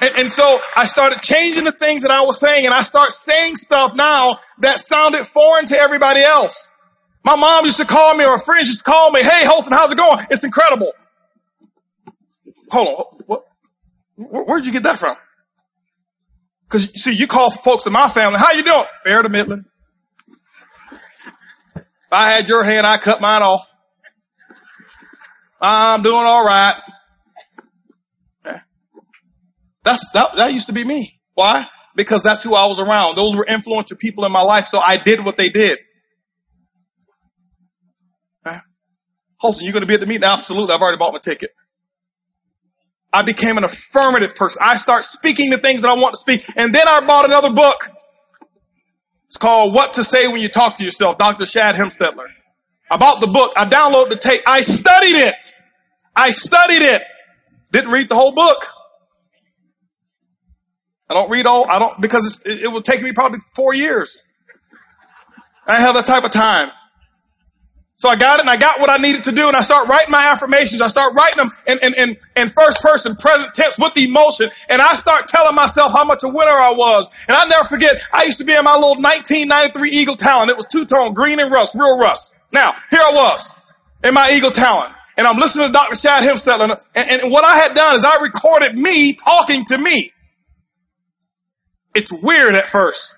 And, and so I started changing the things that I was saying and I start saying stuff now that sounded foreign to everybody else. My mom used to call me or a friend used to call me, hey Holton, how's it going? It's incredible. Hold on. What? Where'd you get that from? Cause see, you call folks in my family, how you doing? Fair to Midland. If I had your hand, I cut mine off. I'm doing all right. That's, that, that used to be me. Why? Because that's who I was around. Those were influential people in my life, so I did what they did. Right? Holton, you going to be at the meeting? Absolutely. I've already bought my ticket. I became an affirmative person. I start speaking the things that I want to speak. And then I bought another book. It's called What to Say When You Talk to Yourself, Dr. Shad Helmstetter. I bought the book. I downloaded the tape. I studied it. I studied it. Didn't read the whole book. I don't read all, I don't, because it, it will take me probably four years. I have that type of time. So I got it and I got what I needed to do and I start writing my affirmations. I start writing them in, in, in, in first person, present tense with emotion. And I start telling myself how much a winner I was. And I never forget, I used to be in my little 1993 Eagle Talon. It was two tone, green and rust, real rust. Now, here I was in my Eagle Talon. And I'm listening to Dr. Shad himself. And, and, and what I had done is I recorded me talking to me. It's weird at first.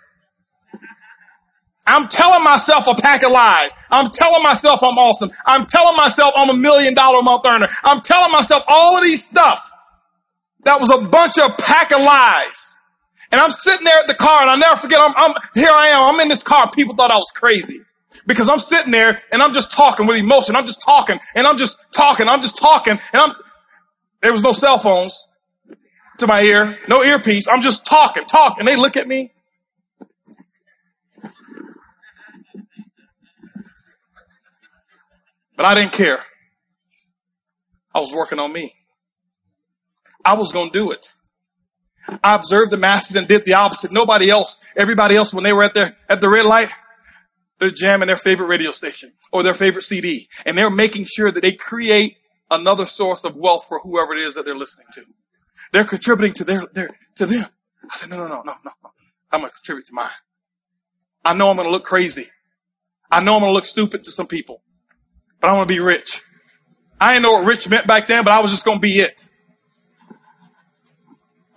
I'm telling myself a pack of lies. I'm telling myself I'm awesome. I'm telling myself I'm a million dollar month earner. I'm telling myself all of these stuff. That was a bunch of pack of lies. And I'm sitting there at the car and I'll never forget, I'm, I'm, here I am. I'm in this car. People thought I was crazy because I'm sitting there and I'm just talking with emotion. I'm just talking and I'm just talking. I'm just talking and I'm, there was no cell phones to my ear, no earpiece. I'm just talking, talking. And they look at me. But I didn't care. I was working on me. I was going to do it. I observed the masses and did the opposite. Nobody else, everybody else, when they were at their, at the red light, they're jamming their favorite radio station or their favorite CD. And they're making sure that they create another source of wealth for whoever it is that they're listening to. They're contributing to their, their, to them. I said, no, no, no, no, no, no. I'm going to contribute to mine. I know I'm going to look crazy. I know I'm going to look stupid to some people, but I want to be rich. I didn't know what rich meant back then, but I was just going to be it.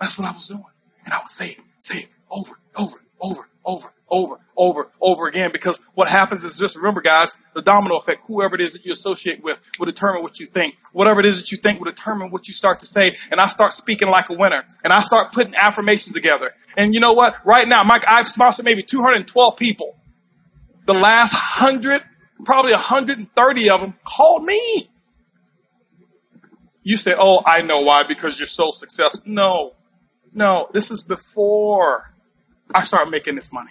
That's what I was doing. And I would say it, say it over, over, over, over, over, over, over again because what happens is just remember, guys, the domino effect, whoever it is that you associate with will determine what you think. Whatever it is that you think will determine what you start to say. And I start speaking like a winner and I start putting affirmations together. And you know what? Right now, Mike, I've sponsored maybe 212 people. The last hundred, probably 130 of them called me. You say, Oh, I know why, because you're so successful. No, no, this is before I started making this money.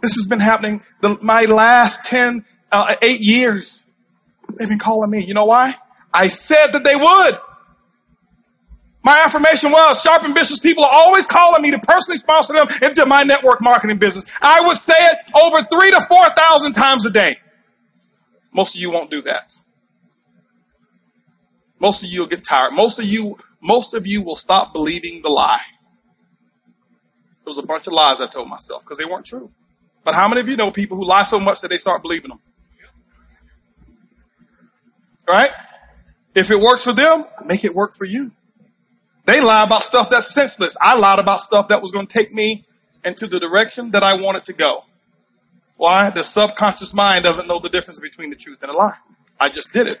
This has been happening the, my last 10, uh, eight years. They've been calling me. You know why? I said that they would. My affirmation was sharp, ambitious people are always calling me to personally sponsor them into my network marketing business. I would say it over three to 4,000 times a day. Most of you won't do that. Most of you will get tired. Most of you, most of you will stop believing the lie. It was a bunch of lies I told myself because they weren't true. But how many of you know people who lie so much that they start believing them? Right? If it works for them, make it work for you. They lie about stuff that's senseless. I lied about stuff that was going to take me into the direction that I wanted to go. Why? The subconscious mind doesn't know the difference between the truth and a lie. I just did it.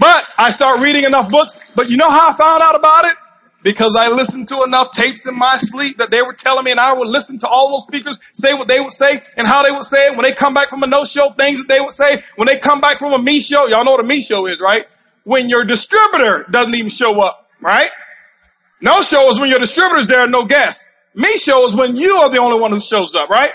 But I start reading enough books. But you know how I found out about it? Because I listened to enough tapes in my sleep that they were telling me and I would listen to all those speakers say what they would say and how they would say it when they come back from a no show, things that they would say when they come back from a me show. Y'all know what a me show is, right? When your distributor doesn't even show up, right? No show is when your distributor's there and no guests. Me show is when you are the only one who shows up, right?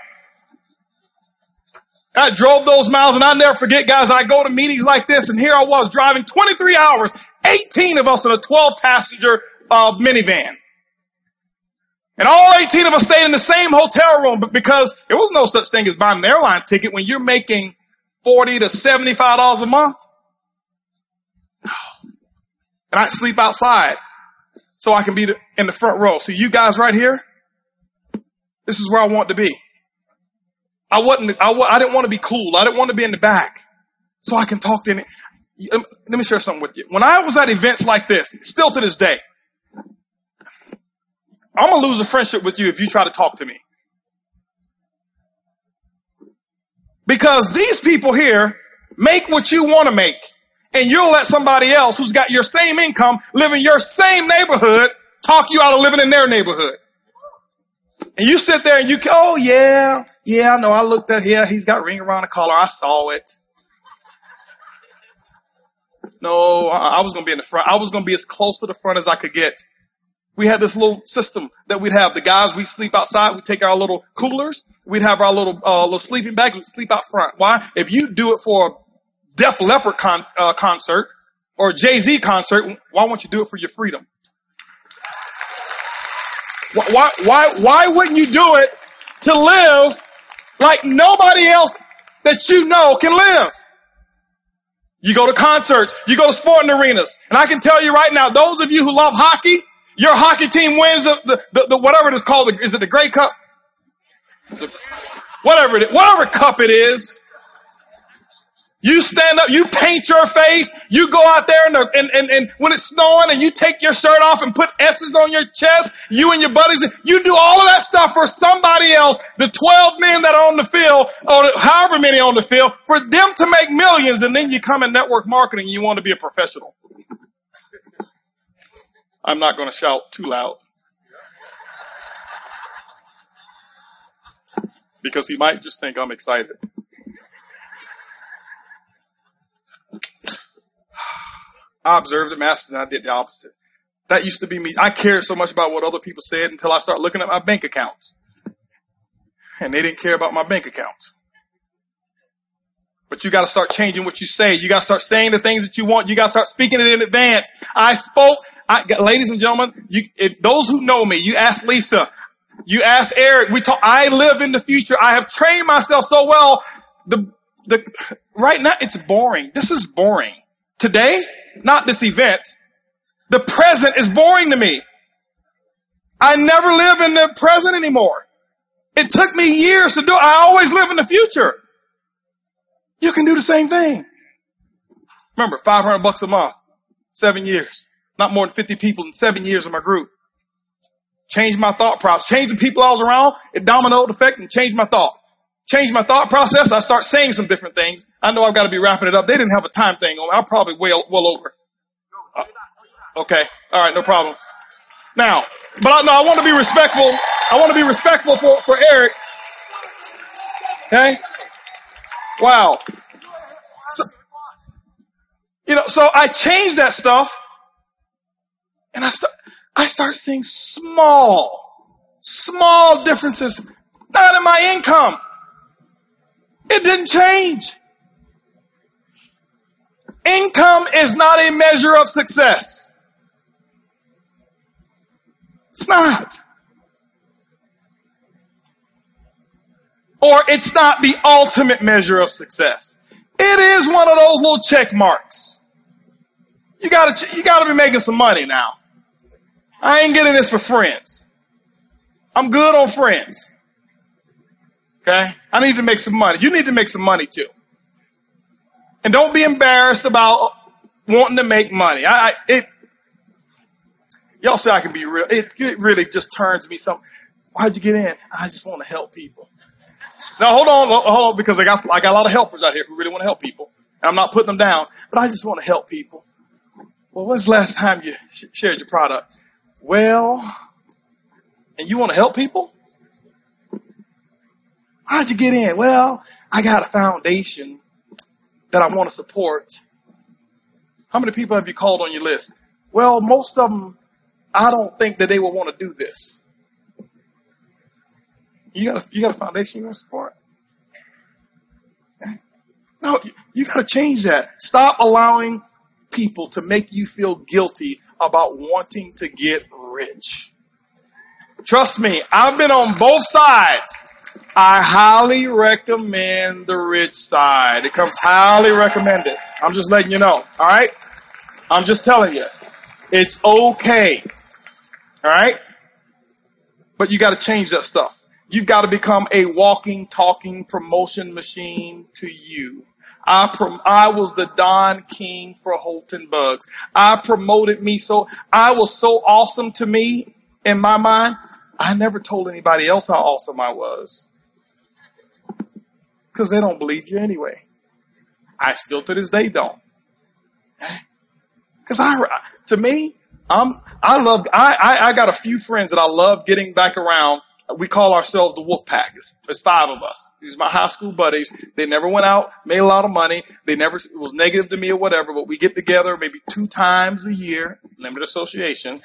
I drove those miles and I never forget, guys, I go to meetings like this and here I was driving 23 hours, 18 of us in a 12 passenger uh, minivan. And all 18 of us stayed in the same hotel room because there was no such thing as buying an airline ticket when you're making 40 to $75 a month. And I sleep outside so I can be in the front row. So you guys right here, this is where I want to be. I wasn't, I, I didn't want to be cool. I didn't want to be in the back so I can talk to any. Let me share something with you. When I was at events like this, still to this day, I'm going to lose a friendship with you if you try to talk to me. Because these people here make what you want to make and you'll let somebody else who's got your same income live in your same neighborhood talk you out of living in their neighborhood. And you sit there and you, oh yeah, yeah, no, I looked at here. He's got ring around the collar. I saw it. No, I was going to be in the front. I was going to be as close to the front as I could get. We had this little system that we'd have. The guys, we'd sleep outside. We'd take our little coolers. We'd have our little, uh, little sleeping bags. We'd sleep out front. Why? If you do it for a Def Leppard con- uh, concert or Jay-Z concert, why won't you do it for your freedom? Why, why, why wouldn't you do it to live like nobody else that you know can live? You go to concerts, you go to sporting arenas, and I can tell you right now, those of you who love hockey, your hockey team wins the, the, the, the whatever it is called. The, is it the Grey Cup? The, whatever it is, whatever cup it is. You stand up, you paint your face, you go out there and, and, and, and, when it's snowing and you take your shirt off and put S's on your chest, you and your buddies, you do all of that stuff for somebody else, the 12 men that are on the field, or however many on the field, for them to make millions, and then you come in network marketing, you want to be a professional. I'm not going to shout too loud. Because he might just think I'm excited. I observed the masters and I did the opposite. That used to be me. I cared so much about what other people said until I started looking at my bank accounts. And they didn't care about my bank accounts. But you got to start changing what you say. You got to start saying the things that you want. You got to start speaking it in advance. I spoke, I, ladies and gentlemen, you, if those who know me, you ask Lisa, you ask Eric, we talk, I live in the future. I have trained myself so well. The, the, right now it's boring. This is boring. Today, not this event, the present is boring to me. I never live in the present anymore. It took me years to do it. I always live in the future. You can do the same thing. Remember, 500 bucks a month, seven years, not more than 50 people in seven years of my group. Change my thought process, change the people I was around, it dominoed effect and changed my thought. Change my thought process. I start saying some different things. I know I've got to be wrapping it up. They didn't have a time thing on. I'm probably well, well over. Uh, okay. All right. No problem. Now, but I, no, I want to be respectful. I want to be respectful for, for Eric. Okay. Wow. So, you know, so I changed that stuff and I start, I start seeing small, small differences, not in my income. It didn't change. Income is not a measure of success. It's not. Or it's not the ultimate measure of success. It is one of those little check marks. You gotta, you gotta be making some money now. I ain't getting this for friends. I'm good on friends. Okay? I need to make some money. You need to make some money too. And don't be embarrassed about wanting to make money. I, I it, y'all say I can be real. It, it really just turns me some. Why'd you get in? I just want to help people. Now hold on, hold on, because I got, I got a lot of helpers out here who really want to help people. And I'm not putting them down, but I just want to help people. Well, when's the last time you sh- shared your product? Well, and you want to help people? How'd you get in? Well, I got a foundation that I want to support. How many people have you called on your list? Well, most of them, I don't think that they will want to do this. You got a, you got a foundation you want to support? No, you got to change that. Stop allowing people to make you feel guilty about wanting to get rich. Trust me, I've been on both sides. I highly recommend the rich side. It comes highly recommended. I'm just letting you know. All right. I'm just telling you. It's okay. All right? But you got to change that stuff. You've got to become a walking, talking promotion machine to you. I prom- I was the Don King for Holton Buggs. I promoted me so I was so awesome to me in my mind. I never told anybody else how awesome I was. Cause they don't believe you anyway. I still to this day don't. Cause I, to me, I'm, I love, I, I, I got a few friends that I love getting back around we call ourselves the Wolf Pack. It's, it's, five of us. These are my high school buddies. They never went out, made a lot of money. They never it was negative to me or whatever. But we get together maybe two times a year. Limited association.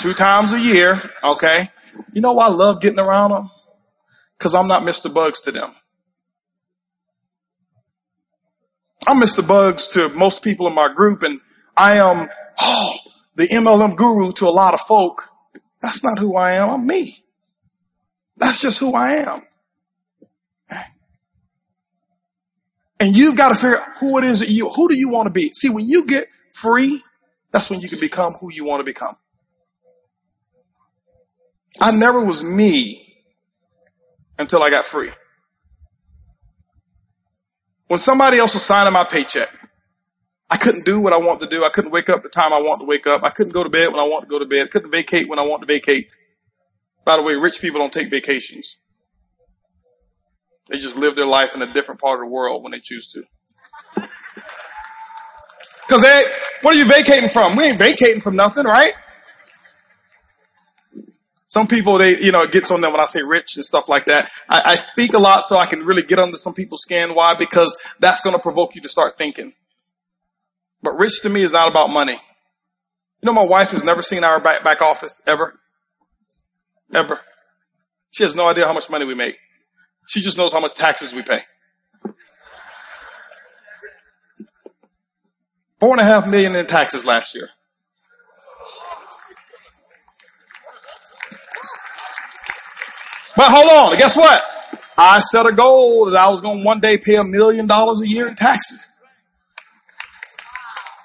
two times a year. Okay. You know why I love getting around them? Because I'm not Mr. Buggs to them. I'm Mr. Buggs to most people in my group, and I am oh, the MLM guru to a lot of folk. That's not who I am. I'm me. That's just who I am. And you've got to figure out who it is that you, who do you want to be? See, when you get free, that's when you can become who you want to become. I never was me until I got free. When somebody else was signing my paycheck, I couldn't do what I want to do. I couldn't wake up the time I want to wake up. I couldn't go to bed when I want to go to bed. I couldn't vacate when I want to vacate. By the way, rich people don't take vacations. They just live their life in a different part of the world when they choose to. Cause they, what are you vacating from? We ain't vacating from nothing, right? Some people, they, you know, it gets on them when I say rich and stuff like that. I, I speak a lot so I can really get under some people's skin. Why? Because that's going to provoke you to start thinking. But rich to me is not about money. You know, my wife has never seen our back, back office ever. Ever. She has no idea how much money we make. She just knows how much taxes we pay. Four and a half million in taxes last year. But hold on, guess what? I set a goal that I was going to one day pay a million dollars a year in taxes.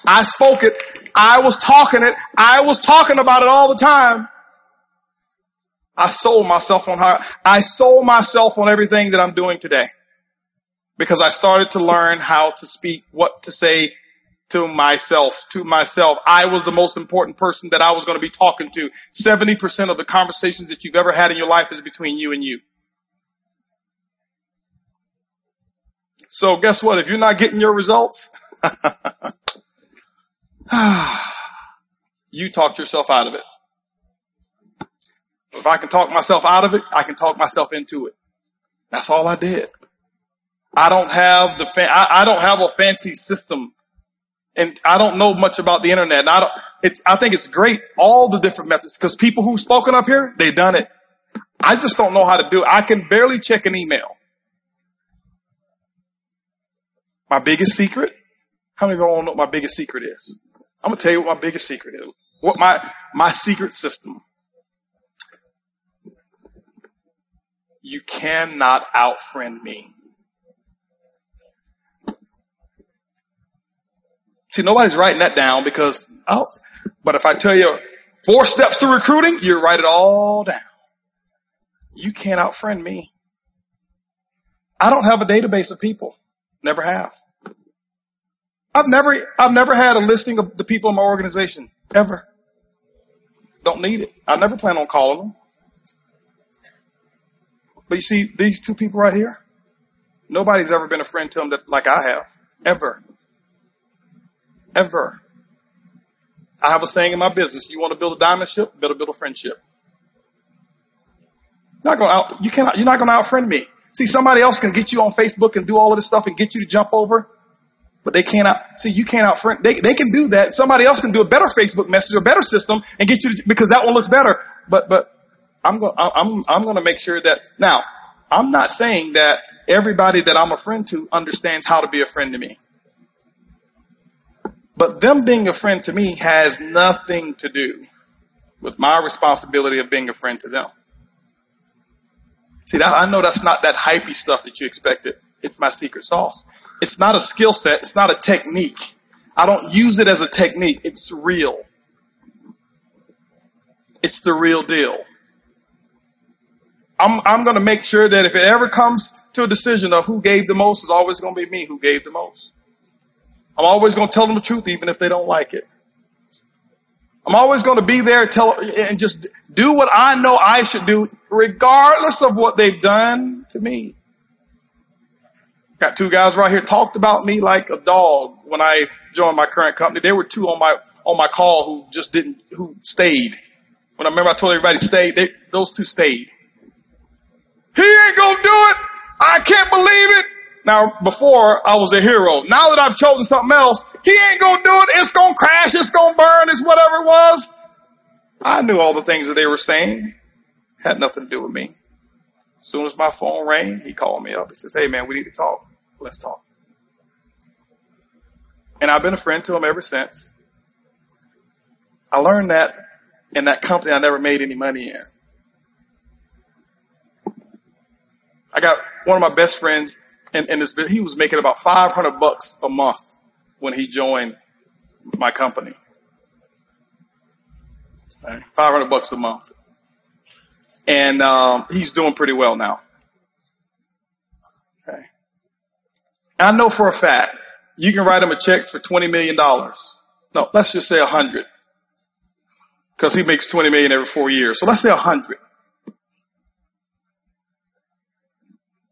I spoke it. I was talking it. I was talking about it all the time. I sold myself on how, I sold myself on everything that I'm doing today. Because I started to learn how to speak, what to say to myself, to myself. I was the most important person that I was going to be talking to. 70% of the conversations that you've ever had in your life is between you and you. So guess what? If you're not getting your results, you talked yourself out of it. If I can talk myself out of it, I can talk myself into it. That's all I did. I don't have the fa- I, I don't have a fancy system and I don't know much about the internet. And I don't, it's, I think it's great, all the different methods, because people who've spoken up here, they've done it. I just don't know how to do it. I can barely check an email. My biggest secret? How many of y'all know what my biggest secret is? I'm gonna tell you what my biggest secret is. What my, my secret system. You cannot outfriend me. See, nobody's writing that down because, oh, but if I tell you four steps to recruiting, you write it all down. You can't outfriend me. I don't have a database of people. Never have. I've never, I've never had a listing of the people in my organization. Ever. Don't need it. I never plan on calling them. But you see, these two people right here, nobody's ever been a friend to them that, like I have. Ever. Ever. I have a saying in my business, you want to build a diamond ship, better build a friendship. Not gonna out, you cannot, you're not going to outfriend me. See, somebody else can get you on Facebook and do all of this stuff and get you to jump over, but they can't out, see, you can't outfriend, they, they can do that. Somebody else can do a better Facebook message or better system and get you to, because that one looks better. But, but I'm going, I'm, I'm going to make sure that now I'm not saying that everybody that I'm a friend to understands how to be a friend to me. But them being a friend to me has nothing to do with my responsibility of being a friend to them. See, that, I know that's not that hypey stuff that you expected. It's my secret sauce. It's not a skill set. It's not a technique. I don't use it as a technique. It's real. It's the real deal. I'm, I'm going to make sure that if it ever comes to a decision of who gave the most, it's always going to be me who gave the most. I'm always going to tell them the truth, even if they don't like it. I'm always going to be there tell, and just do what I know I should do, regardless of what they've done to me. Got two guys right here talked about me like a dog when I joined my current company. There were two on my on my call who just didn't who stayed. When I remember I told everybody stay, they, those two stayed. He ain't gonna do it. I can't believe it. Now, before I was a hero. Now that I've chosen something else, he ain't gonna do it. It's gonna crash. It's gonna burn. It's whatever it was. I knew all the things that they were saying. Had nothing to do with me. As soon as my phone rang, he called me up. He says, Hey man, we need to talk. Let's talk. And I've been a friend to him ever since. I learned that in that company I never made any money in. I got one of my best friends in, in this, he was making about 500 bucks a month when he joined my company. 500 bucks a month. And um, he's doing pretty well now. Okay. I know for a fact you can write him a check for $20 million. No, let's just say 100. Because he makes 20 million every four years. So let's say 100.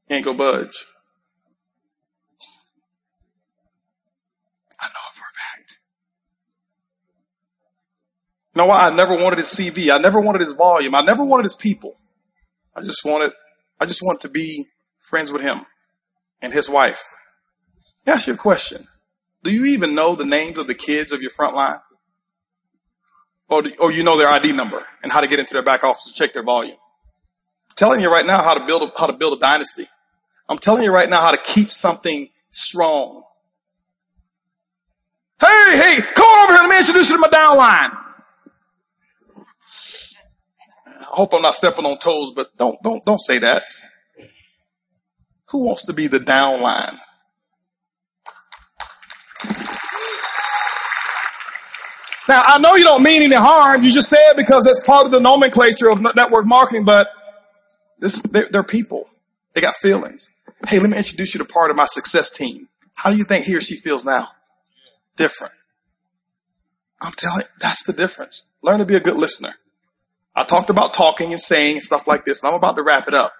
Ain't go budge. I know it for a fact. You know why? I never wanted his CV. I never wanted his volume. I never wanted his people. I just wanted, I just wanted to be friends with him and his wife. Ask you a question. Do you even know the names of the kids of your front line? Or, do, or you know their ID number and how to get into their back office to check their volume? I'm telling you right now how to build a, how to build a dynasty. I'm telling you right now how to keep something strong. Hey, hey, come on over here. Let me introduce you to my downline. I hope I'm not stepping on toes, but don't, don't, don't say that. Who wants to be the downline? Now, I know you don't mean any harm. You just say it because that's part of the nomenclature of network marketing, but this, they're, they're people. They got feelings. Hey, let me introduce you to part of my success team. How do you think he or she feels now? Different. I'm telling you, that's the difference. Learn to be a good listener. I talked about talking and saying and stuff like this, and I'm about to wrap it up.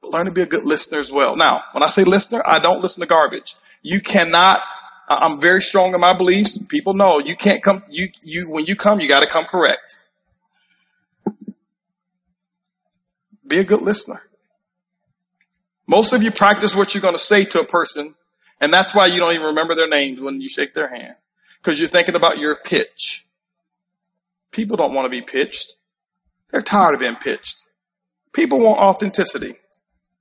But learn to be a good listener as well. Now, when I say listener, I don't listen to garbage. You cannot, I'm very strong in my beliefs. People know you can't come, you, you, when you come, you got to come correct. Be a good listener. Most of you practice what you're going to say to a person, and that's why you don't even remember their names when you shake their hand. Because you're thinking about your pitch. People don't want to be pitched. They're tired of being pitched. People want authenticity.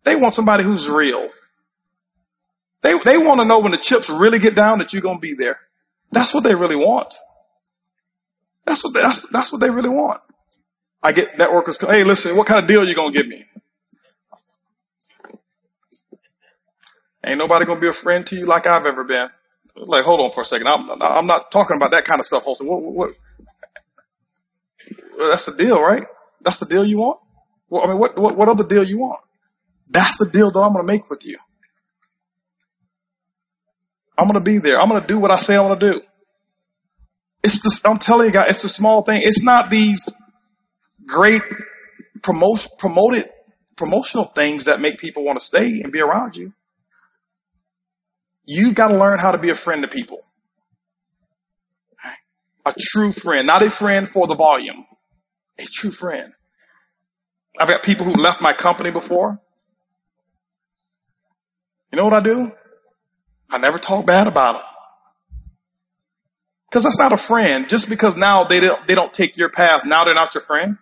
They want somebody who's real. They, they want to know when the chips really get down that you're going to be there. That's what they really want. That's what, they, that's, that's what they really want. I get networkers, hey, listen, what kind of deal are you going to give me? Ain't nobody gonna be a friend to you like I've ever been. Like, hold on for a second. I'm, I'm not talking about that kind of stuff, Holton. What, what, well, that's the deal, right? That's the deal you want? Well, I mean, what, what, what other deal you want? That's the deal that I'm gonna make with you. I'm gonna be there. I'm gonna do what I say I'm gonna do. It's just, I'm telling you guys, it's a small thing. It's not these great promote, promoted, promotional things that make people want to stay and be around you. You've got to learn how to be a friend to people. A true friend, not a friend for the volume, a true friend. I've got people who left my company before. You know what I do? I never talk bad about them. Because that's not a friend. Just because now they don't, they don't take your path, now they're not your friend.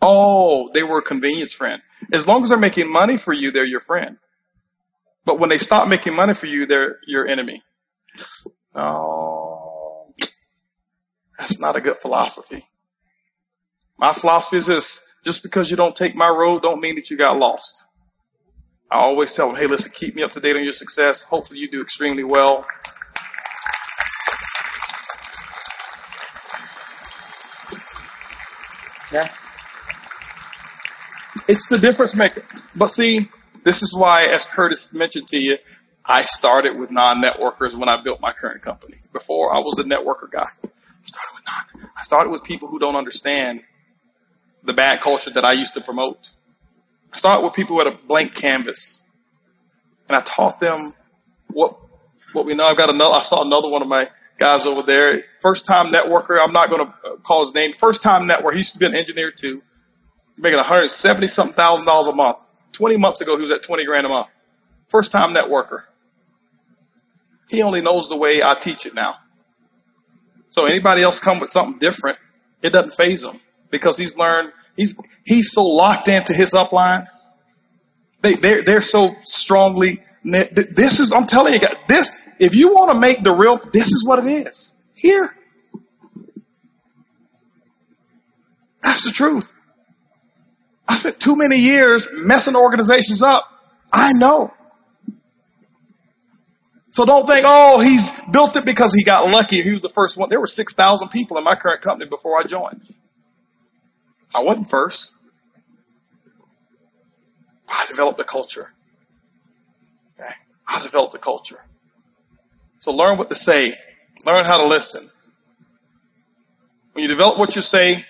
Oh, they were a convenience friend. As long as they're making money for you, they're your friend. But when they stop making money for you, they're your enemy. No, that's not a good philosophy. My philosophy is this. Just because you don't take my road don't mean that you got lost. I always tell them, hey, listen, keep me up to date on your success. Hopefully you do extremely well. Yeah. It's the difference maker. But see, this is why, as Curtis mentioned to you, I started with non-networkers when I built my current company. Before I was a networker guy. I started with non. I started with people who don't understand the bad culture that I used to promote. I started with people with a blank canvas, and I taught them what what we know. I've got another. I saw another one of my guys over there, first time networker. I'm not going to uh, call his name. First time networker. He used to be an engineer too, making 170 something thousand dollars a month. 20 months ago, he was at 20 grand a month. First time networker. He only knows the way I teach it now. So anybody else come with something different, it doesn't phase him because he's learned, he's, he's so locked into his upline. They, they're, they're so strongly, this is, I'm telling you guys, this, if you want to make the real, this is what it is. Here. That's the truth. I spent too many years messing organizations up. I know. So don't think, oh, he's built it because he got lucky. He was the first one. There were 6,000 people in my current company before I joined. I wasn't first. I developed a culture. Okay? I developed a culture. So learn what to say. Learn how to listen. When you develop what you say,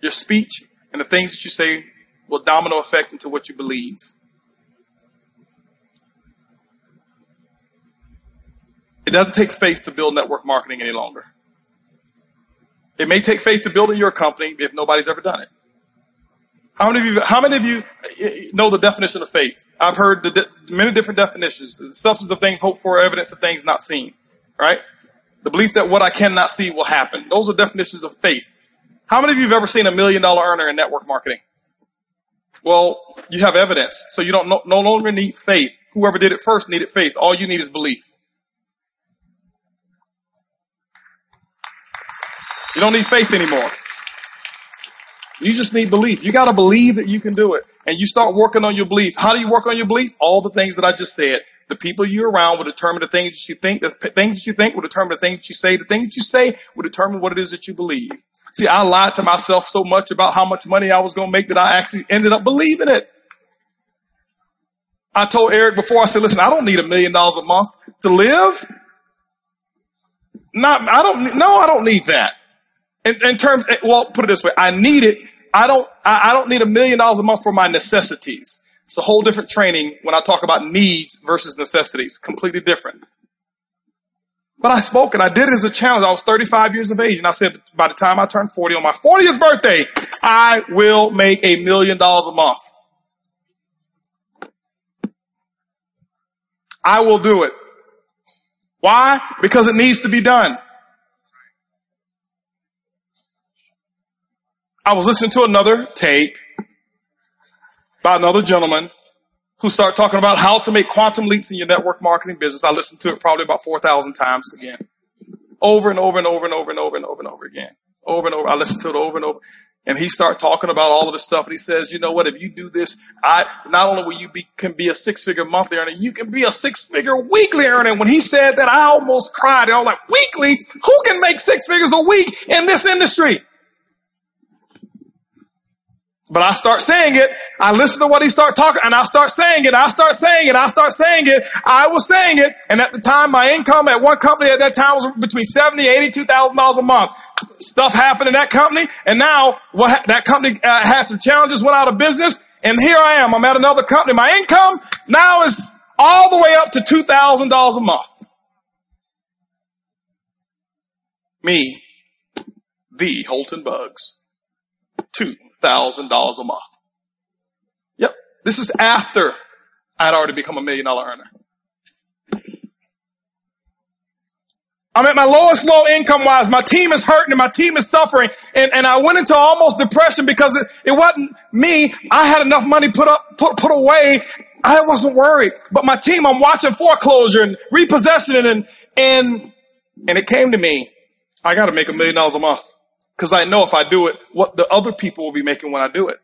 your speech and the things that you say will domino effect into what you believe. It doesn't take faith to build network marketing any longer. It may take faith to build in your company if nobody's ever done it. How many of you, how many of you know the definition of faith? I've heard the de- many different definitions. The substance of things hoped for, evidence of things not seen. Right? The belief that what I cannot see will happen. Those are definitions of faith. How many of you have ever seen a million dollar earner in network marketing? Well, you have evidence, so you don't no, no longer need faith. Whoever did it first needed faith. All you need is belief. You don't need faith anymore. You just need belief. You got to believe that you can do it. And you start working on your belief. How do you work on your belief? All the things that I just said. The people you're around will determine the things that you think. The things that you think will determine the things that you say. The things that you say will determine what it is that you believe. See, I lied to myself so much about how much money I was going to make that I actually ended up believing it. I told Eric before, I said, listen, I don't need a million dollars a month to live. Not, I don't, no, I don't need that. In, in terms, well, put it this way. I need it. I don't, I, I don't need a million dollars a month for my necessities. It's a whole different training when I talk about needs versus necessities. Completely different. But I spoke and I did it as a challenge. I was 35 years of age and I said, by the time I turn 40 on my 40th birthday, I will make a million dollars a month. I will do it. Why? Because it needs to be done. I was listening to another tape by another gentleman who started talking about how to make quantum leaps in your network marketing business. I listened to it probably about 4,000 times again. Over and over and over and over and over and over and over again. Over and over. I listened to it over and over. And he started talking about all of this stuff and he says, you know what, if you do this, I, not only will you be, can be a six figure monthly earner, you can be a six figure weekly earner. When he said that, I almost cried. I was like, weekly? Who can make six figures a week in this industry? But I start saying it. I listen to what he start talking and I start saying it. I start saying it. I start saying it. I was saying it. And at the time, my income at one company at that time was between 70, 82,000 dollars a month. Stuff happened in that company. And now what that company uh, had some challenges, went out of business. And here I am. I'm at another company. My income now is all the way up to $2,000 a month. Me, the Holton Buggs. Two thousand dollars a month. Yep. This is after I'd already become a million dollar earner. I'm at my lowest low income wise. My team is hurting and my team is suffering. And, and I went into almost depression because it, it wasn't me. I had enough money put up, put, put away. I wasn't worried. But my team, I'm watching foreclosure and repossession and, and, and it came to me. I got to make a million dollars a month. Cause I know if I do it, what the other people will be making when I do it.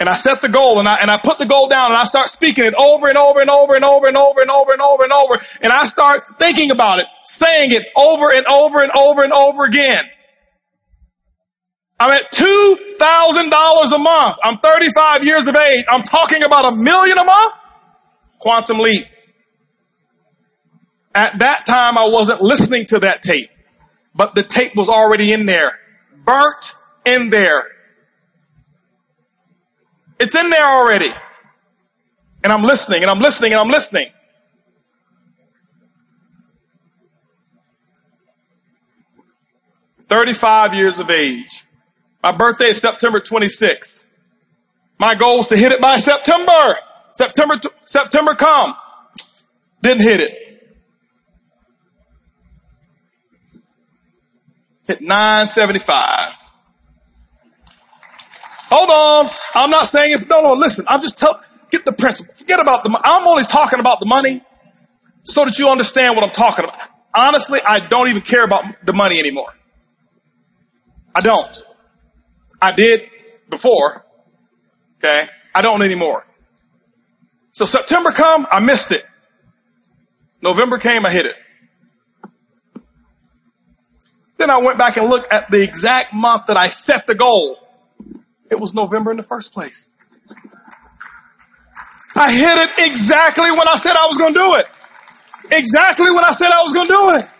And I set the goal and I, and I put the goal down and I start speaking it over and over and over and over and over and over and over and over. And I start thinking about it, saying it over and over and over and over again. I'm at $2,000 a month. I'm 35 years of age. I'm talking about a million a month. Quantum leap. At that time, I wasn't listening to that tape, but the tape was already in there, burnt in there. It's in there already. And I'm listening and I'm listening and I'm listening. Thirty-five years of age. My birthday is September 26th. My goal was to hit it by September. September, September come. Didn't hit it. Hit 975. Hold on. I'm not saying if, no, no, listen. I'm just telling, get the principle. Forget about the money. I'm only talking about the money so that you understand what I'm talking about. Honestly, I don't even care about the money anymore. I don't. I did before. Okay. I don't anymore. So September come, I missed it. November came, I hit it. Then I went back and looked at the exact month that I set the goal. It was November in the first place. I hit it exactly when I said I was going to do it. Exactly when I said I was going to do it.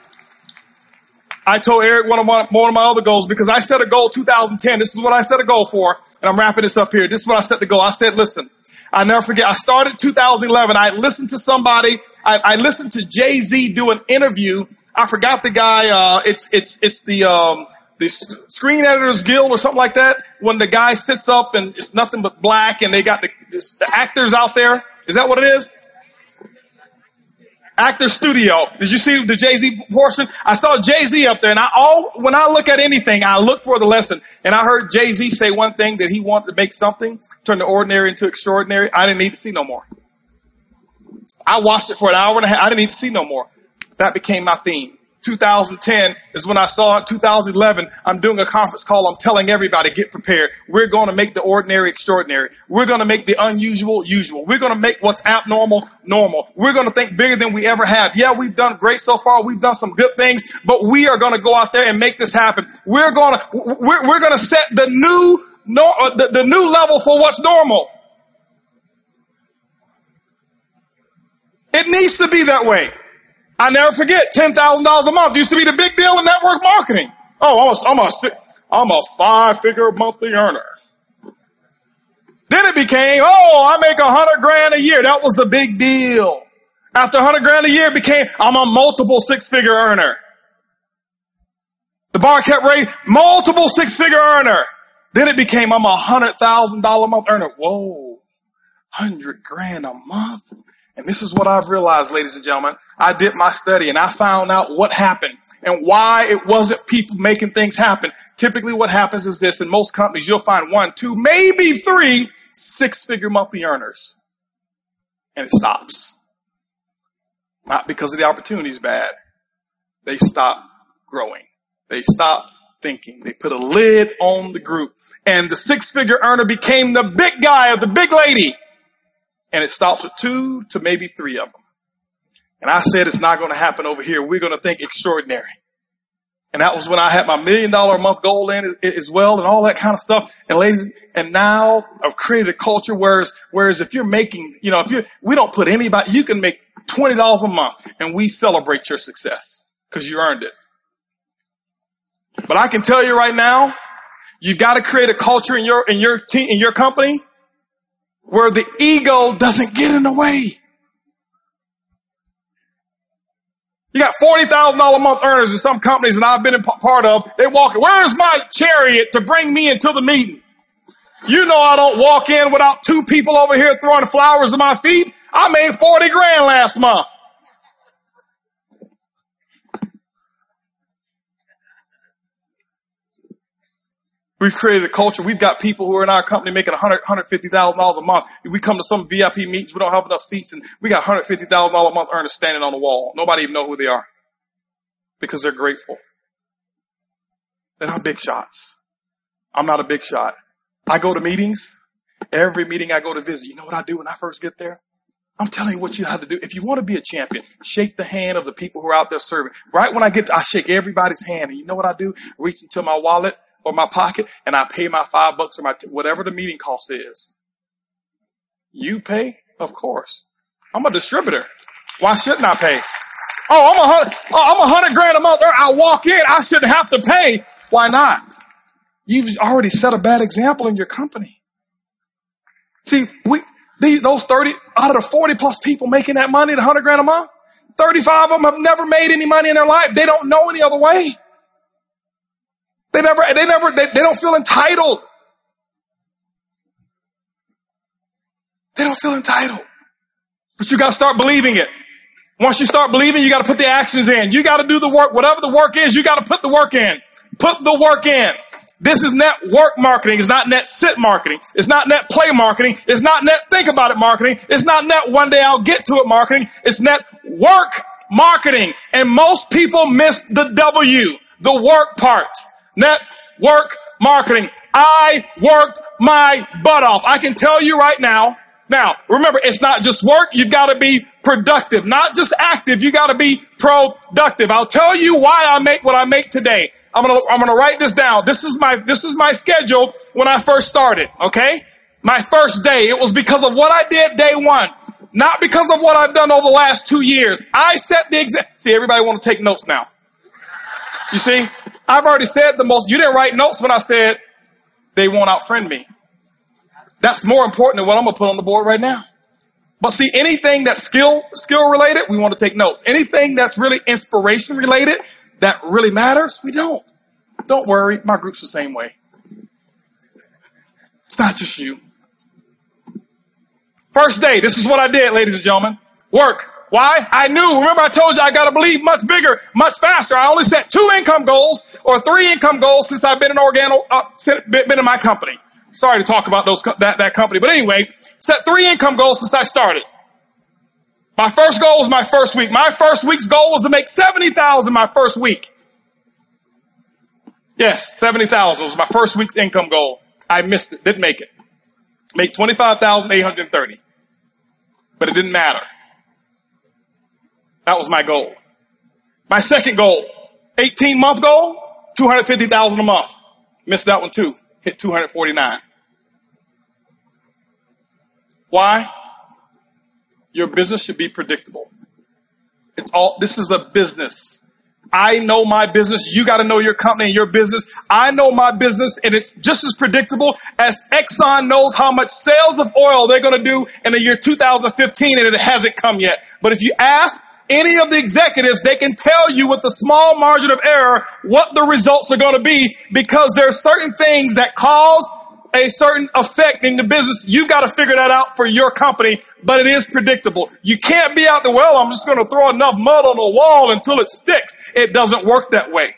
I told Eric one of my, one of my other goals because I set a goal 2010. This is what I set a goal for. And I'm wrapping this up here. This is what I set the goal. I said, listen, I never forget. I started 2011. I listened to somebody. I, I listened to Jay Z do an interview. I forgot the guy. Uh, it's, it's, it's the, um, the Screen Editors Guild or something like that. When the guy sits up and it's nothing but black and they got the, this, the actors out there. Is that what it is? Actor Studio. Did you see the Jay Z portion? I saw Jay Z up there, and I all when I look at anything, I look for the lesson. And I heard Jay Z say one thing that he wanted to make something turn the ordinary into extraordinary. I didn't need to see no more. I watched it for an hour and a half. I didn't need to see no more. That became my theme. 2010 is when I saw it. 2011, I'm doing a conference call. I'm telling everybody, get prepared. We're going to make the ordinary extraordinary. We're going to make the unusual usual. We're going to make what's abnormal normal. We're going to think bigger than we ever have. Yeah, we've done great so far. We've done some good things, but we are going to go out there and make this happen. We're going to, we're, we're going to set the new, no, uh, the, the new level for what's normal. It needs to be that way. I never forget, $10,000 a month used to be the big deal in network marketing. Oh, I'm a, I'm a, five figure monthly earner. Then it became, oh, I make a hundred grand a year. That was the big deal. After a hundred grand a year became, I'm a multiple six figure earner. The bar kept raising, multiple six figure earner. Then it became, I'm a hundred thousand dollar month earner. Whoa, hundred grand a month. And this is what I've realized, ladies and gentlemen. I did my study and I found out what happened and why it wasn't people making things happen. Typically what happens is this in most companies, you'll find one, two, maybe three six figure monthly earners. And it stops. Not because of the opportunity is bad. They stop growing. They stop thinking. They put a lid on the group and the six figure earner became the big guy or the big lady and it stops with two to maybe three of them. And I said, it's not going to happen over here. We're going to think extraordinary. And that was when I had my million dollar a month goal in as well and all that kind of stuff. And ladies, and now I've created a culture whereas, whereas if you're making, you know, if you we don't put anybody, you can make $20 a month and we celebrate your success because you earned it. But I can tell you right now, you've got to create a culture in your, in your team, in your company where the ego doesn't get in the way. You got $40,000 a month earners in some companies that I've been a part of. They walk, where's my chariot to bring me into the meeting? You know I don't walk in without two people over here throwing flowers at my feet. I made 40 grand last month. We've created a culture. We've got people who are in our company making 100, $150,000 a month. We come to some VIP meetings. We don't have enough seats and we got $150,000 a month earners standing on the wall. Nobody even know who they are because they're grateful. They're not big shots. I'm not a big shot. I go to meetings. Every meeting I go to visit, you know what I do when I first get there? I'm telling you what you have to do. If you want to be a champion, shake the hand of the people who are out there serving. Right when I get, to, I shake everybody's hand. And you know what I do? Reach into my wallet or my pocket and I pay my five bucks or my, t- whatever the meeting cost is. You pay? Of course. I'm a distributor. Why shouldn't I pay? Oh, I'm a hundred, oh, I'm a hundred grand a month. I walk in. I shouldn't have to pay. Why not? You've already set a bad example in your company. See, we, these, those 30, out of the 40 plus people making that money, the 100 grand a month, 35 of them have never made any money in their life. They don't know any other way. They never, they never, they, they don't feel entitled. They don't feel entitled. But you gotta start believing it. Once you start believing, you gotta put the actions in. You gotta do the work. Whatever the work is, you gotta put the work in. Put the work in. This is net work marketing. It's not net sit marketing. It's not net play marketing. It's not net think about it marketing. It's not net one day I'll get to it marketing. It's net work marketing. And most people miss the W, the work part. Net work marketing. I worked my butt off. I can tell you right now. Now, remember, it's not just work. You've got to be productive, not just active. You got to be productive. I'll tell you why I make what I make today. I'm gonna, I'm gonna write this down. This is my, this is my schedule when I first started. Okay. My first day. It was because of what I did day one. Not because of what I've done over the last two years. I set the exact, See, everybody want to take notes now. You see, I've already said the most, you didn't write notes when I said they won't outfriend me. That's more important than what I'm to put on the board right now. But see, anything that's skill, skill related, we want to take notes. Anything that's really inspiration related, that really matters, we don't. Don't worry, my group's the same way. It's not just you. First day, this is what I did, ladies and gentlemen. Work. Why? I knew. Remember I told you I gotta believe much bigger, much faster. I only set two income goals or three income goals since I've been in Organo, uh, been in my company. Sorry to talk about those, that, that company. But anyway, set three income goals since I started. My first goal was my first week. My first week's goal was to make 70,000 my first week. Yes, 70,000 was my first week's income goal. I missed it. Didn't make it. Make 25,830. But it didn't matter. That was my goal. My second goal, 18 month goal, 250,000 a month. Missed that one too. Hit 249. Why? Your business should be predictable. It's all, this is a business. I know my business. You got to know your company and your business. I know my business and it's just as predictable as Exxon knows how much sales of oil they're going to do in the year 2015 and it hasn't come yet. But if you ask any of the executives, they can tell you with a small margin of error what the results are going to be because there are certain things that cause a certain effect in the business. You've got to figure that out for your company, but it is predictable. You can't be out there, well. I'm just going to throw enough mud on the wall until it sticks. It doesn't work that way.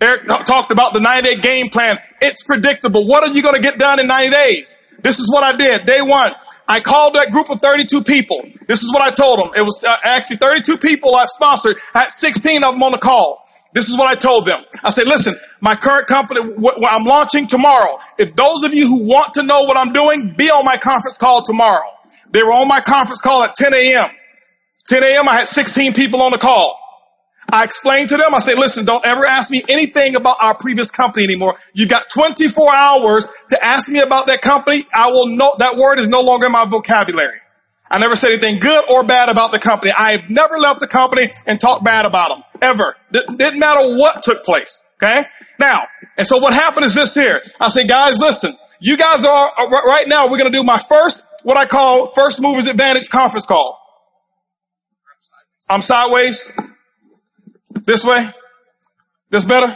Eric talked about the 90 day game plan. It's predictable. What are you going to get done in 90 days? This is what I did. Day one, I called that group of 32 people. This is what I told them. It was uh, actually 32 people I've sponsored. I had 16 of them on the call. This is what I told them. I said, listen, my current company, what I'm launching tomorrow. If those of you who want to know what I'm doing, be on my conference call tomorrow. They were on my conference call at 10 a.m. 10 a.m. I had 16 people on the call. I explained to them, I said, listen, don't ever ask me anything about our previous company anymore. You've got 24 hours to ask me about that company. I will know that word is no longer in my vocabulary. I never said anything good or bad about the company. I've never left the company and talked bad about them. Ever. Didn't, didn't matter what took place. Okay? Now, and so what happened is this here. I said, guys, listen, you guys are, uh, right now, we're going to do my first, what I call first movers advantage conference call. I'm sideways. This way. This better?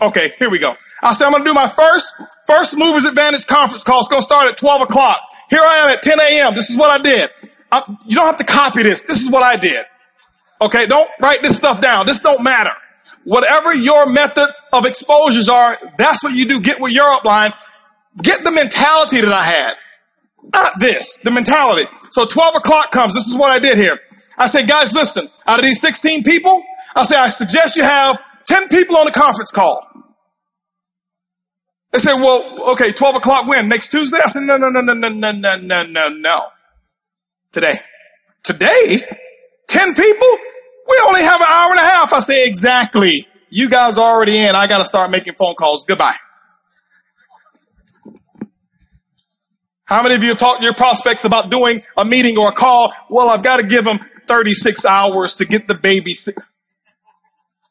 Okay, here we go. I said, I'm going to do my first, first movers advantage conference call. It's going to start at 12 o'clock. Here I am at 10 a.m. This is what I did. I, you don't have to copy this. This is what I did. Okay, don't write this stuff down. This don't matter. Whatever your method of exposures are, that's what you do. Get with your upline. Get the mentality that I had. Not this, the mentality. So 12 o'clock comes. This is what I did here. I said, guys, listen, out of these 16 people, I say, I suggest you have 10 people on the conference call. They said, well, okay, 12 o'clock when? Next Tuesday? I said, no, no, no, no, no, no, no, no, no, no. Today. Today? 10 people? We only have an hour and a half. I say, exactly. You guys are already in. I got to start making phone calls. Goodbye. How many of you talked to your prospects about doing a meeting or a call? Well, I've got to give them 36 hours to get the baby.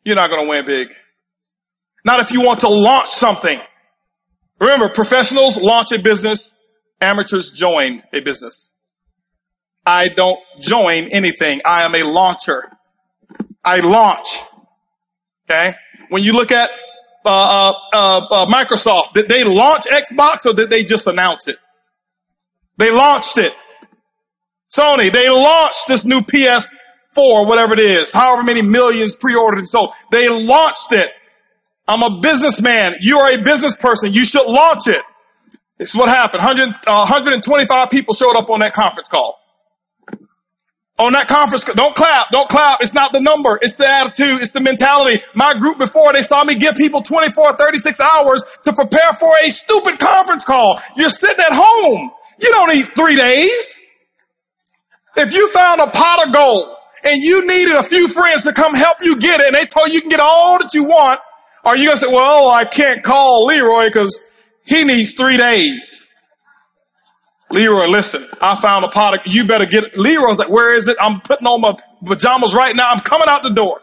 You're not going to win big. Not if you want to launch something. Remember, professionals launch a business. Amateurs join a business. I don't join anything. I am a launcher. I launch. Okay. When you look at uh, uh, uh, uh Microsoft, did they launch Xbox or did they just announce it? They launched it. Sony, they launched this new PS4, whatever it is, however many millions pre-ordered and sold. They launched it. I'm a businessman. You are a business person. You should launch it. Is what happened. 100, uh, 125 people showed up on that conference call. On that conference, call. don't clap, don't clap. It's not the number. It's the attitude. It's the mentality. My group before, they saw me give people 24, 36 hours to prepare for a stupid conference call. You're sitting at home. You don't need three days. If you found a pot of gold and you needed a few friends to come help you get it and they told you you can get all that you want, are you going to say, well, I can't call Leroy because he needs three days. Leroy, listen, I found a pot of, you better get, Leroy's like, where is it? I'm putting on my pajamas right now. I'm coming out the door.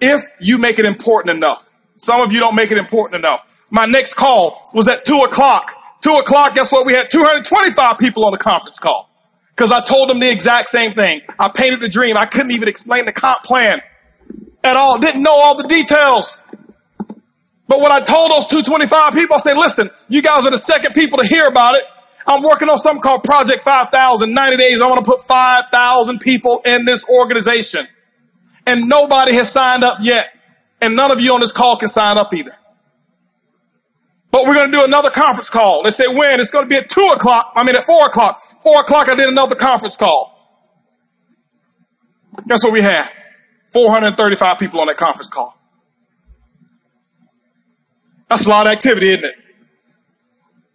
If you make it important enough. Some of you don't make it important enough. My next call was at two o'clock. Two o'clock, guess what? We had 225 people on the conference call. Cause I told them the exact same thing. I painted the dream. I couldn't even explain the comp plan at all. Didn't know all the details. But when I told those 225 people, I said, listen, you guys are the second people to hear about it. I'm working on something called Project 5000. 90 days, I want to put 5,000 people in this organization. And nobody has signed up yet. And none of you on this call can sign up either. But we're going to do another conference call. They say when? It's going to be at two o'clock. I mean at four o'clock. Four o'clock I did another conference call. Guess what we had? 435 people on that conference call. That's a lot of activity, isn't it?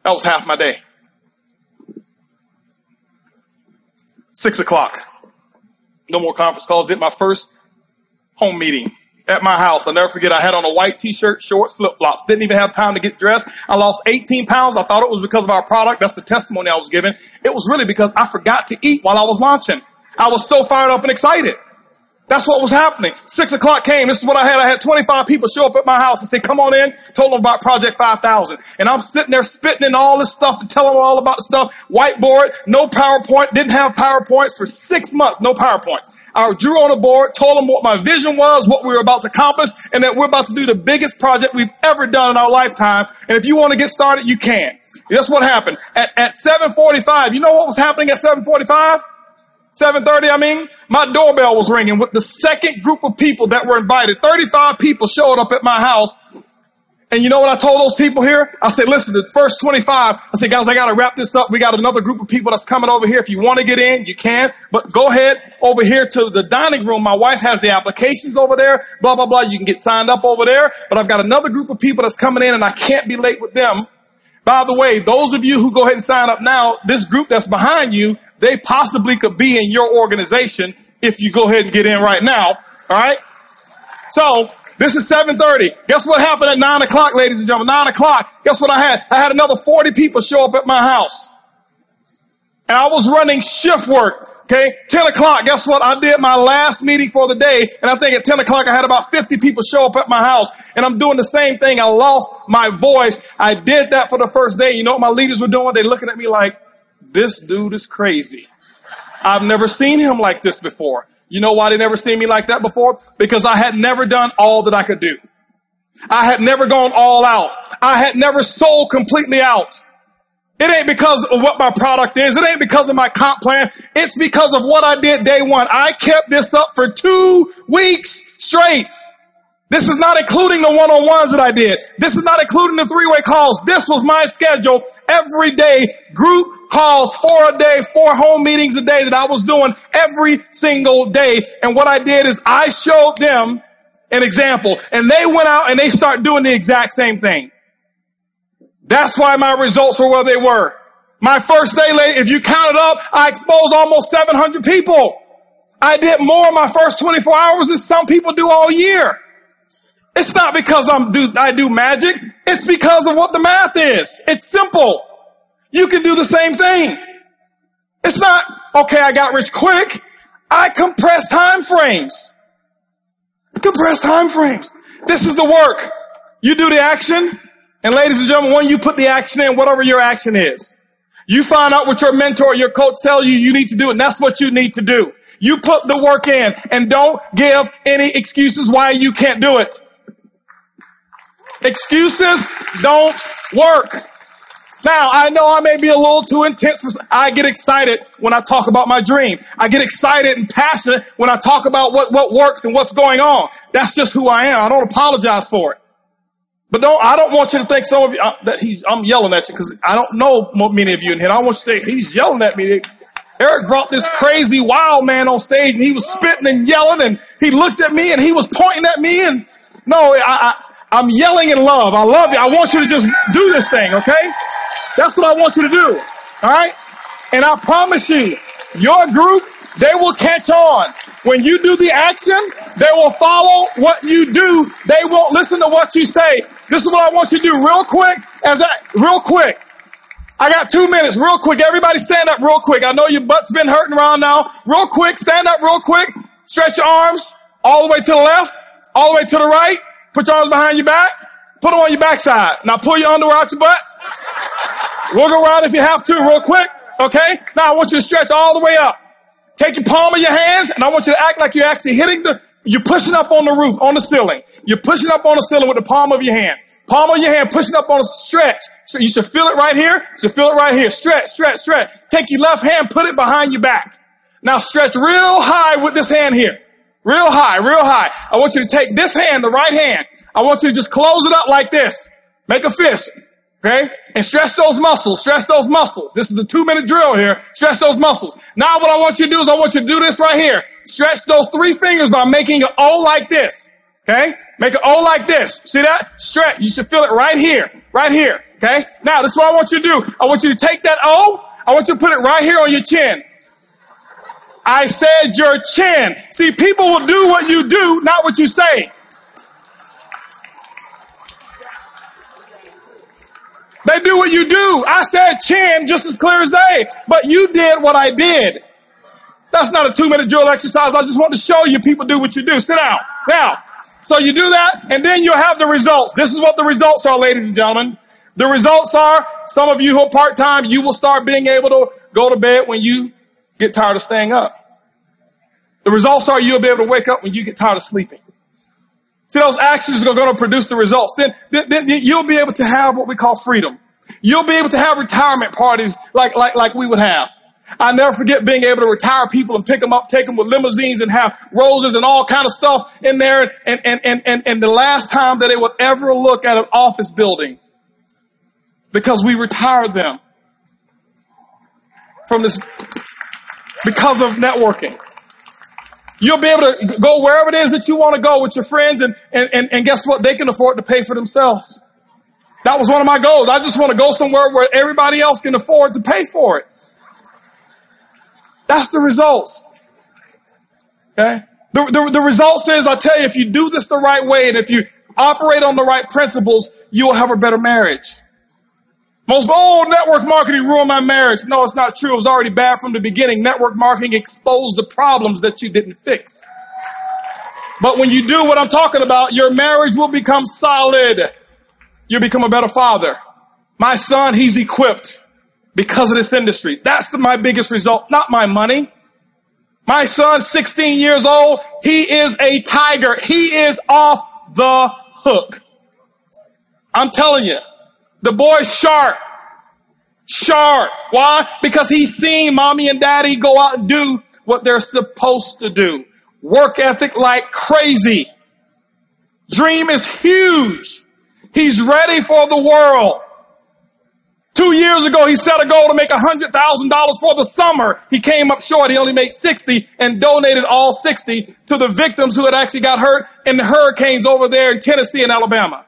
That was half my day. Six o'clock. No more conference calls. Did my first home meeting at my house. I'll never forget. I had on a white t-shirt, shorts, flip flops. Didn't even have time to get dressed. I lost 18 pounds. I thought it was because of our product. That's the testimony I was given. It was really because I forgot to eat while I was launching. I was so fired up and excited. That's what was happening. Six o'clock came. This is what I had. I had 25 people show up at my house and say, come on in. Told them about Project 5000. And I'm sitting there spitting in all this stuff and telling them all about the stuff. Whiteboard, no PowerPoint, didn't have PowerPoints for six months, no PowerPoints. I drew on a board, told them what my vision was, what we were about to accomplish, and that we're about to do the biggest project we've ever done in our lifetime. And if you want to get started, you can. That's what happened? At, at 745, you know what was happening at 745? 7.30, I mean, my doorbell was ringing with the second group of people that were invited. 35 people showed up at my house. And you know what I told those people here? I said, listen, the first 25, I said, guys, I got to wrap this up. We got another group of people that's coming over here. If you want to get in, you can, but go ahead over here to the dining room. My wife has the applications over there, blah, blah, blah. You can get signed up over there, but I've got another group of people that's coming in and I can't be late with them. By the way, those of you who go ahead and sign up now, this group that's behind you, they possibly could be in your organization if you go ahead and get in right now. All right. So this is 730. Guess what happened at nine o'clock, ladies and gentlemen? Nine o'clock. Guess what I had? I had another 40 people show up at my house. And I was running shift work. Okay. 10 o'clock. Guess what? I did my last meeting for the day. And I think at 10 o'clock I had about 50 people show up at my house. And I'm doing the same thing. I lost my voice. I did that for the first day. You know what my leaders were doing? They're looking at me like, this dude is crazy. I've never seen him like this before. You know why they never seen me like that before? Because I had never done all that I could do. I had never gone all out. I had never sold completely out. It ain't because of what my product is. It ain't because of my comp plan. It's because of what I did day one. I kept this up for two weeks straight. This is not including the one-on-ones that I did. This is not including the three-way calls. This was my schedule every day, group calls, four a day, four home meetings a day that I was doing every single day. And what I did is I showed them an example and they went out and they start doing the exact same thing. That's why my results were where they were. My first day late, if you count it up, I exposed almost 700 people. I did more in my first 24 hours than some people do all year. It's not because I'm do, I do magic. It's because of what the math is. It's simple. You can do the same thing. It's not, okay, I got rich quick. I compress time frames. Compress time frames. This is the work. You do the action. And ladies and gentlemen, when you put the action in, whatever your action is, you find out what your mentor, your coach tell you you need to do, and that's what you need to do. You put the work in and don't give any excuses why you can't do it. Excuses don't work. Now, I know I may be a little too intense. I get excited when I talk about my dream. I get excited and passionate when I talk about what, what works and what's going on. That's just who I am. I don't apologize for it. But don't, I don't want you to think some of you, uh, that he's, I'm yelling at you because I don't know many of you in here. I want you to say, he's yelling at me. Eric brought this crazy wild man on stage and he was spitting and yelling and he looked at me and he was pointing at me and no, I, I I'm yelling in love. I love you. I want you to just do this thing, okay? That's what I want you to do. All right? And I promise you, your group, they will catch on. When you do the action, they will follow what you do. They won't listen to what you say. This is what I want you to do real quick as I, real quick. I got two minutes, real quick. Everybody stand up real quick. I know your butt's been hurting around now. Real quick, stand up real quick. Stretch your arms all the way to the left, all the way to the right. Put your arms behind your back. Put them on your backside. Now pull your underwear out your butt. Wiggle around if you have to real quick. Okay? Now I want you to stretch all the way up. Take your palm of your hands and I want you to act like you're actually hitting the, you're pushing up on the roof, on the ceiling. You're pushing up on the ceiling with the palm of your hand. Palm of your hand pushing up on a stretch. So you should feel it right here. You should feel it right here. Stretch, stretch, stretch. Take your left hand, put it behind your back. Now stretch real high with this hand here. Real high, real high. I want you to take this hand, the right hand. I want you to just close it up like this. Make a fist. Okay? And stress those muscles. Stress those muscles. This is a two minute drill here. Stress those muscles. Now what I want you to do is I want you to do this right here. Stretch those three fingers by making an O like this. Okay? Make an O like this. See that? Stretch. You should feel it right here. Right here. Okay? Now this is what I want you to do. I want you to take that O. I want you to put it right here on your chin. I said your chin. See, people will do what you do, not what you say. They do what you do. I said chin just as clear as day, but you did what I did. That's not a two minute drill exercise. I just want to show you people do what you do. Sit down. Now, so you do that and then you'll have the results. This is what the results are, ladies and gentlemen. The results are some of you who are part time, you will start being able to go to bed when you get tired of staying up. The results are you'll be able to wake up when you get tired of sleeping. See, those actions are going to produce the results. Then, then, then you'll be able to have what we call freedom. You'll be able to have retirement parties like, like, like we would have. I never forget being able to retire people and pick them up, take them with limousines and have roses and all kind of stuff in there. And, and, and, and, and the last time that they would ever look at an office building because we retired them from this because of networking. You'll be able to go wherever it is that you want to go with your friends and, and, and, and guess what? They can afford to pay for themselves. That was one of my goals. I just want to go somewhere where everybody else can afford to pay for it. That's the results. Okay? The, the, the results is, I tell you, if you do this the right way and if you operate on the right principles, you will have a better marriage. Most, oh, network marketing ruined my marriage. No, it's not true. It was already bad from the beginning. Network marketing exposed the problems that you didn't fix. But when you do what I'm talking about, your marriage will become solid. You'll become a better father. My son, he's equipped because of this industry. That's my biggest result, not my money. My son, 16 years old, he is a tiger. He is off the hook. I'm telling you. The boy's sharp. Sharp. Why? Because he's seen mommy and daddy go out and do what they're supposed to do. Work ethic like crazy. Dream is huge. He's ready for the world. Two years ago, he set a goal to make $100,000 for the summer. He came up short. He only made 60 and donated all 60 to the victims who had actually got hurt in the hurricanes over there in Tennessee and Alabama.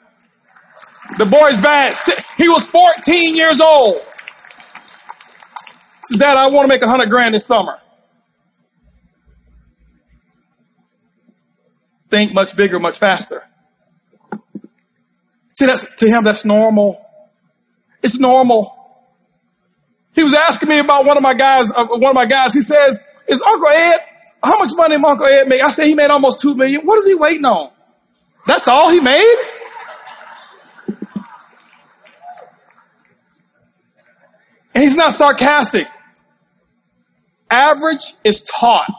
The boy's bad. He was 14 years old. Says, Dad, I want to make a hundred grand this summer. Think much bigger, much faster. See, that's, to him, that's normal. It's normal. He was asking me about one of my guys, uh, one of my guys. He says, is Uncle Ed, how much money did Uncle Ed make? I said he made almost two million. What is he waiting on? That's all he made? And he's not sarcastic. Average is taught.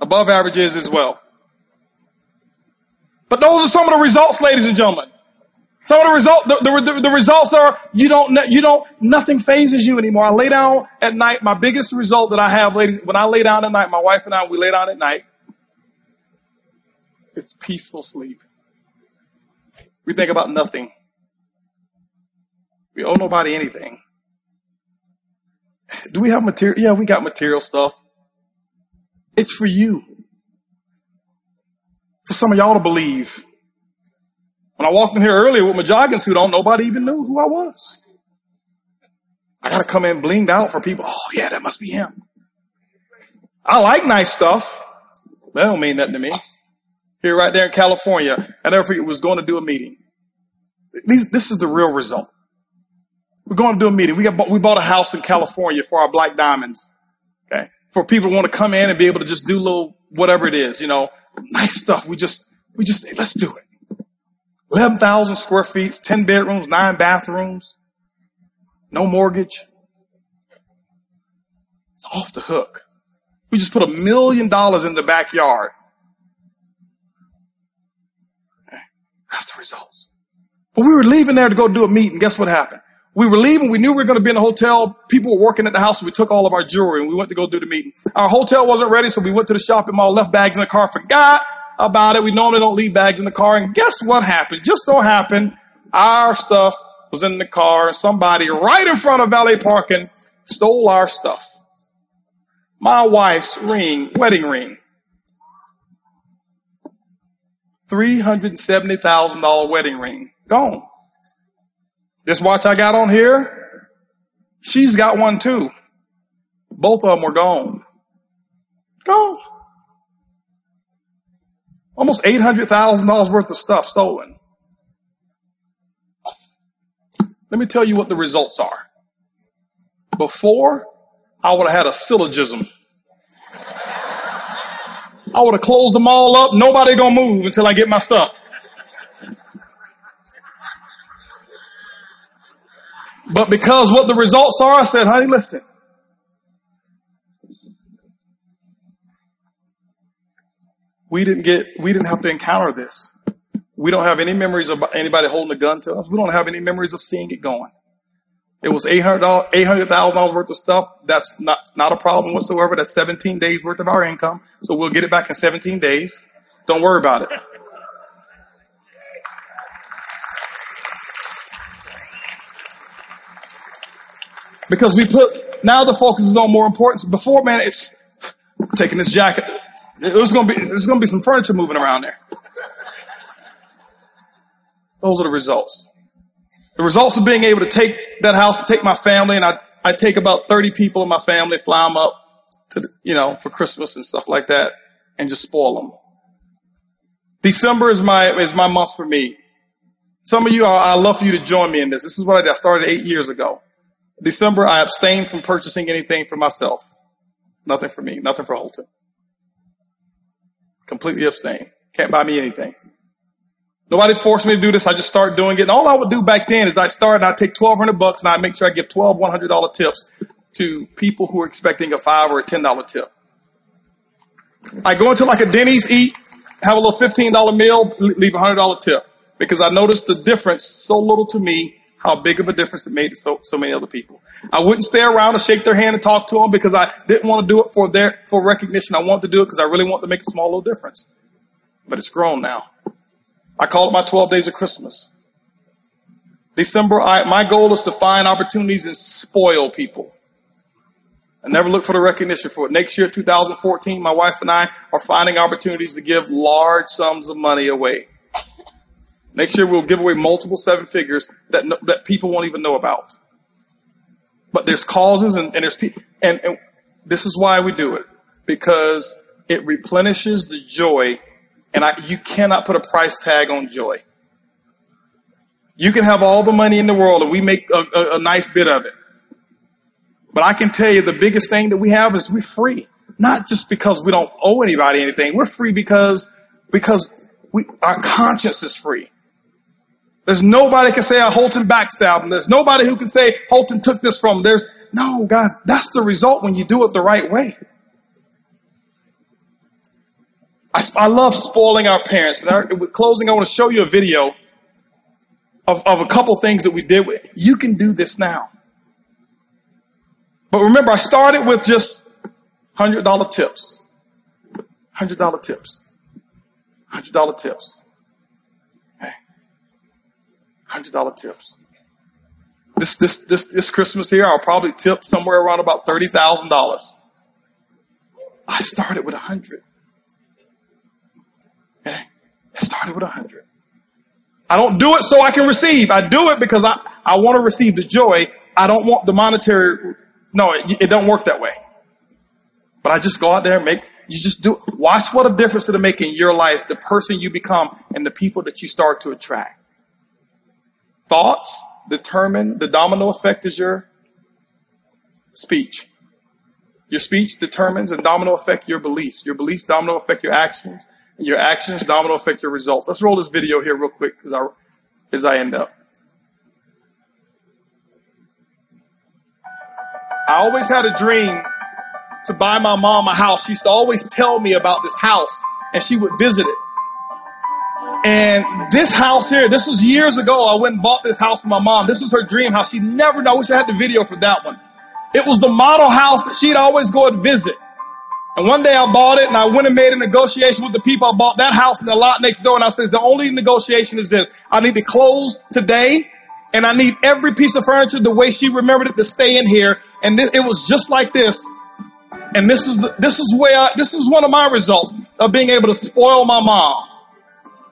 Above average is as well. But those are some of the results, ladies and gentlemen. Some of the result, the, the, the, results are you don't, you don't, nothing phases you anymore. I lay down at night. My biggest result that I have, ladies, when I lay down at night, my wife and I, we lay down at night. It's peaceful sleep. We think about nothing. We owe nobody anything. Do we have material? Yeah, we got material stuff. It's for you. For some of y'all to believe. When I walked in here earlier with my jogging suit on, nobody even knew who I was. I gotta come in blinged out for people. Oh yeah, that must be him. I like nice stuff. That don't mean nothing to me. Here, right there in California, I never forget was going to do a meeting. These, this is the real result. We're going to do a meeting. We got, we bought a house in California for our black diamonds. Okay. For people who want to come in and be able to just do little, whatever it is, you know, nice stuff. We just, we just say, let's do it. 11,000 square feet, 10 bedrooms, nine bathrooms, no mortgage. It's off the hook. We just put a million dollars in the backyard. That's the results. But we were leaving there to go do a meeting. Guess what happened? We were leaving. We knew we were going to be in a hotel. People were working at the house. So we took all of our jewelry and we went to go do the meeting. Our hotel wasn't ready. So we went to the shopping mall, left bags in the car, forgot about it. We normally don't leave bags in the car. And guess what happened? Just so happened, our stuff was in the car. Somebody right in front of valet parking stole our stuff. My wife's ring, wedding ring. $370,000 wedding ring. Gone. This watch I got on here, she's got one too. Both of them were gone. Gone. Almost $800,000 worth of stuff stolen. Let me tell you what the results are. Before, I would have had a syllogism. I would have closed them all up. Nobody gonna move until I get my stuff. But because what the results are, I said, honey, listen, we didn't get, we didn't have to encounter this. We don't have any memories of anybody holding a gun to us. We don't have any memories of seeing it going. It was $800,000 $800, worth of stuff. That's not, not a problem whatsoever. That's 17 days worth of our income. So we'll get it back in 17 days. Don't worry about it. Because we put, now the focus is on more importance. Before, man, it's taking this jacket there's gonna be there's gonna be some furniture moving around there. Those are the results. The results of being able to take that house, and take my family, and I I take about 30 people in my family, fly them up to you know for Christmas and stuff like that, and just spoil them. December is my is my month for me. Some of you, I, I love for you to join me in this. This is what I did. I started eight years ago. December, I abstained from purchasing anything for myself. Nothing for me. Nothing for Holton. Completely abstain. Can't buy me anything. Nobody forced me to do this. I just started doing it. And all I would do back then is I started, I'd take 1200 bucks and I'd make sure I give 12 $100 tips to people who are expecting a five or a $10 tip. I go into like a Denny's, eat, have a little $15 meal, leave a $100 tip because I noticed the difference so little to me how big of a difference it made to so, so many other people. I wouldn't stay around and shake their hand and talk to them because I didn't want to do it for their, for recognition. I want to do it because I really want to make a small little difference. But it's grown now. I call it my 12 days of Christmas. December, I, my goal is to find opportunities and spoil people. I never look for the recognition for it. Next year, 2014, my wife and I are finding opportunities to give large sums of money away. Next year we'll give away multiple seven figures that no, that people won't even know about. But there's causes and, and there's people, and, and this is why we do it because it replenishes the joy, and I, you cannot put a price tag on joy. You can have all the money in the world and we make a, a, a nice bit of it. But I can tell you the biggest thing that we have is we're free. Not just because we don't owe anybody anything. We're free because, because we, our conscience is free. There's nobody can say, oh, Holton backstabbed him. There's nobody who can say, Holton took this from. There's, no, guys, that's the result when you do it the right way. I, I love spoiling our parents. And our, with closing, I want to show you a video of, of a couple things that we did. With, you can do this now. But remember, I started with just $100 tips. $100 tips. $100 tips. Okay. $100 tips. This, this, this, this Christmas here, I'll probably tip somewhere around about $30,000. I started with a hundred. Okay. I started with a hundred. I don't do it so I can receive. I do it because I, I want to receive the joy. I don't want the monetary. No, it, it don't work that way. But I just go out there and make, you just do, watch what a difference it'll make in your life, the person you become and the people that you start to attract. Thoughts determine, the domino effect is your speech. Your speech determines and domino effect your beliefs. Your beliefs domino affect your actions. And your actions domino affect your results. Let's roll this video here real quick as I, as I end up. I always had a dream to buy my mom a house. She used to always tell me about this house and she would visit it. And this house here, this was years ago. I went and bought this house for my mom. This is her dream house. She never, I wish I had the video for that one. It was the model house that she'd always go and visit. And one day I bought it and I went and made a negotiation with the people. I bought that house and the lot next door. And I says, the only negotiation is this. I need to close today and I need every piece of furniture the way she remembered it to stay in here. And th- it was just like this. And this is, the, this is where, I, this is one of my results of being able to spoil my mom.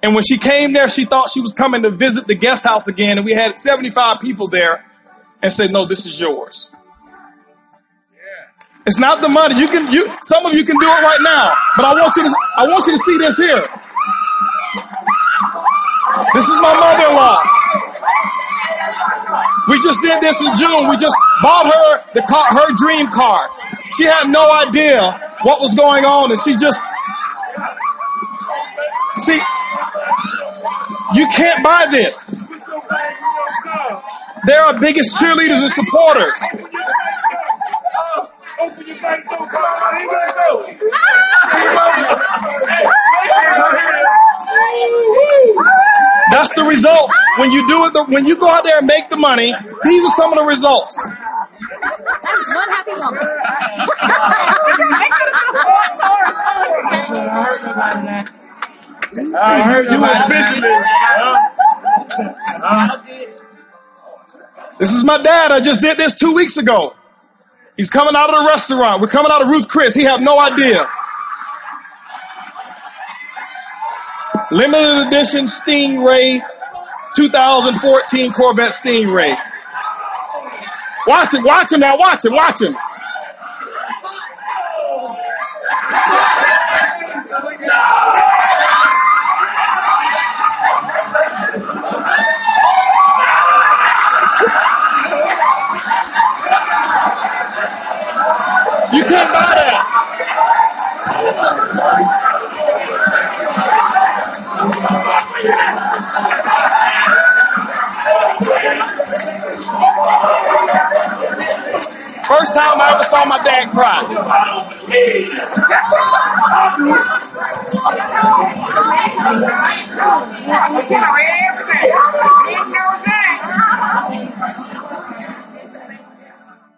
And when she came there, she thought she was coming to visit the guest house again. And we had 75 people there and said, no, this is yours. It's not the money. You can, you, some of you can do it right now, but I want you to, I want you to see this here. This is my mother-in-law. We just did this in June. We just bought her the car, her dream car. She had no idea what was going on, and she just see. You can't buy this. They're our biggest cheerleaders and supporters. That's the results. When you do it, when you go out there and make the money, these are some of the results. That is one happy woman. I heard you was bishop. This is my dad. I just did this two weeks ago. He's coming out of the restaurant. We're coming out of Ruth Chris. He have no idea. Limited edition Stingray 2014 Corvette Stingray. Watch him, watch him now, watch him, watch him. First time I ever saw my dad cry.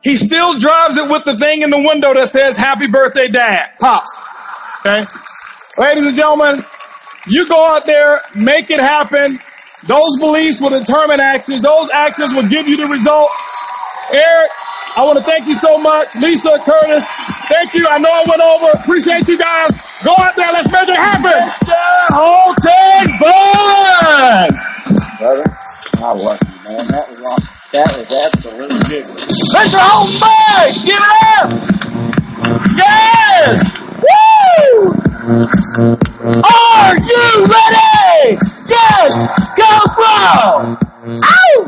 He still drives it with the thing in the window that says "Happy Birthday, Dad." Pops. Okay, ladies and gentlemen, you go out there, make it happen. Those beliefs will determine actions. Those actions will give you the results. Eric, I want to thank you so much. Lisa, Curtis, thank you. I know I went over. Appreciate you guys. Go out there. Let's make it happen. Holton Buggs. brother. I love you, man. That was awesome. That was absolutely ridiculous. Mr. Holton Buggs, get up. Yes. Woo. Are you ready? Yes. Go, bro. Oh!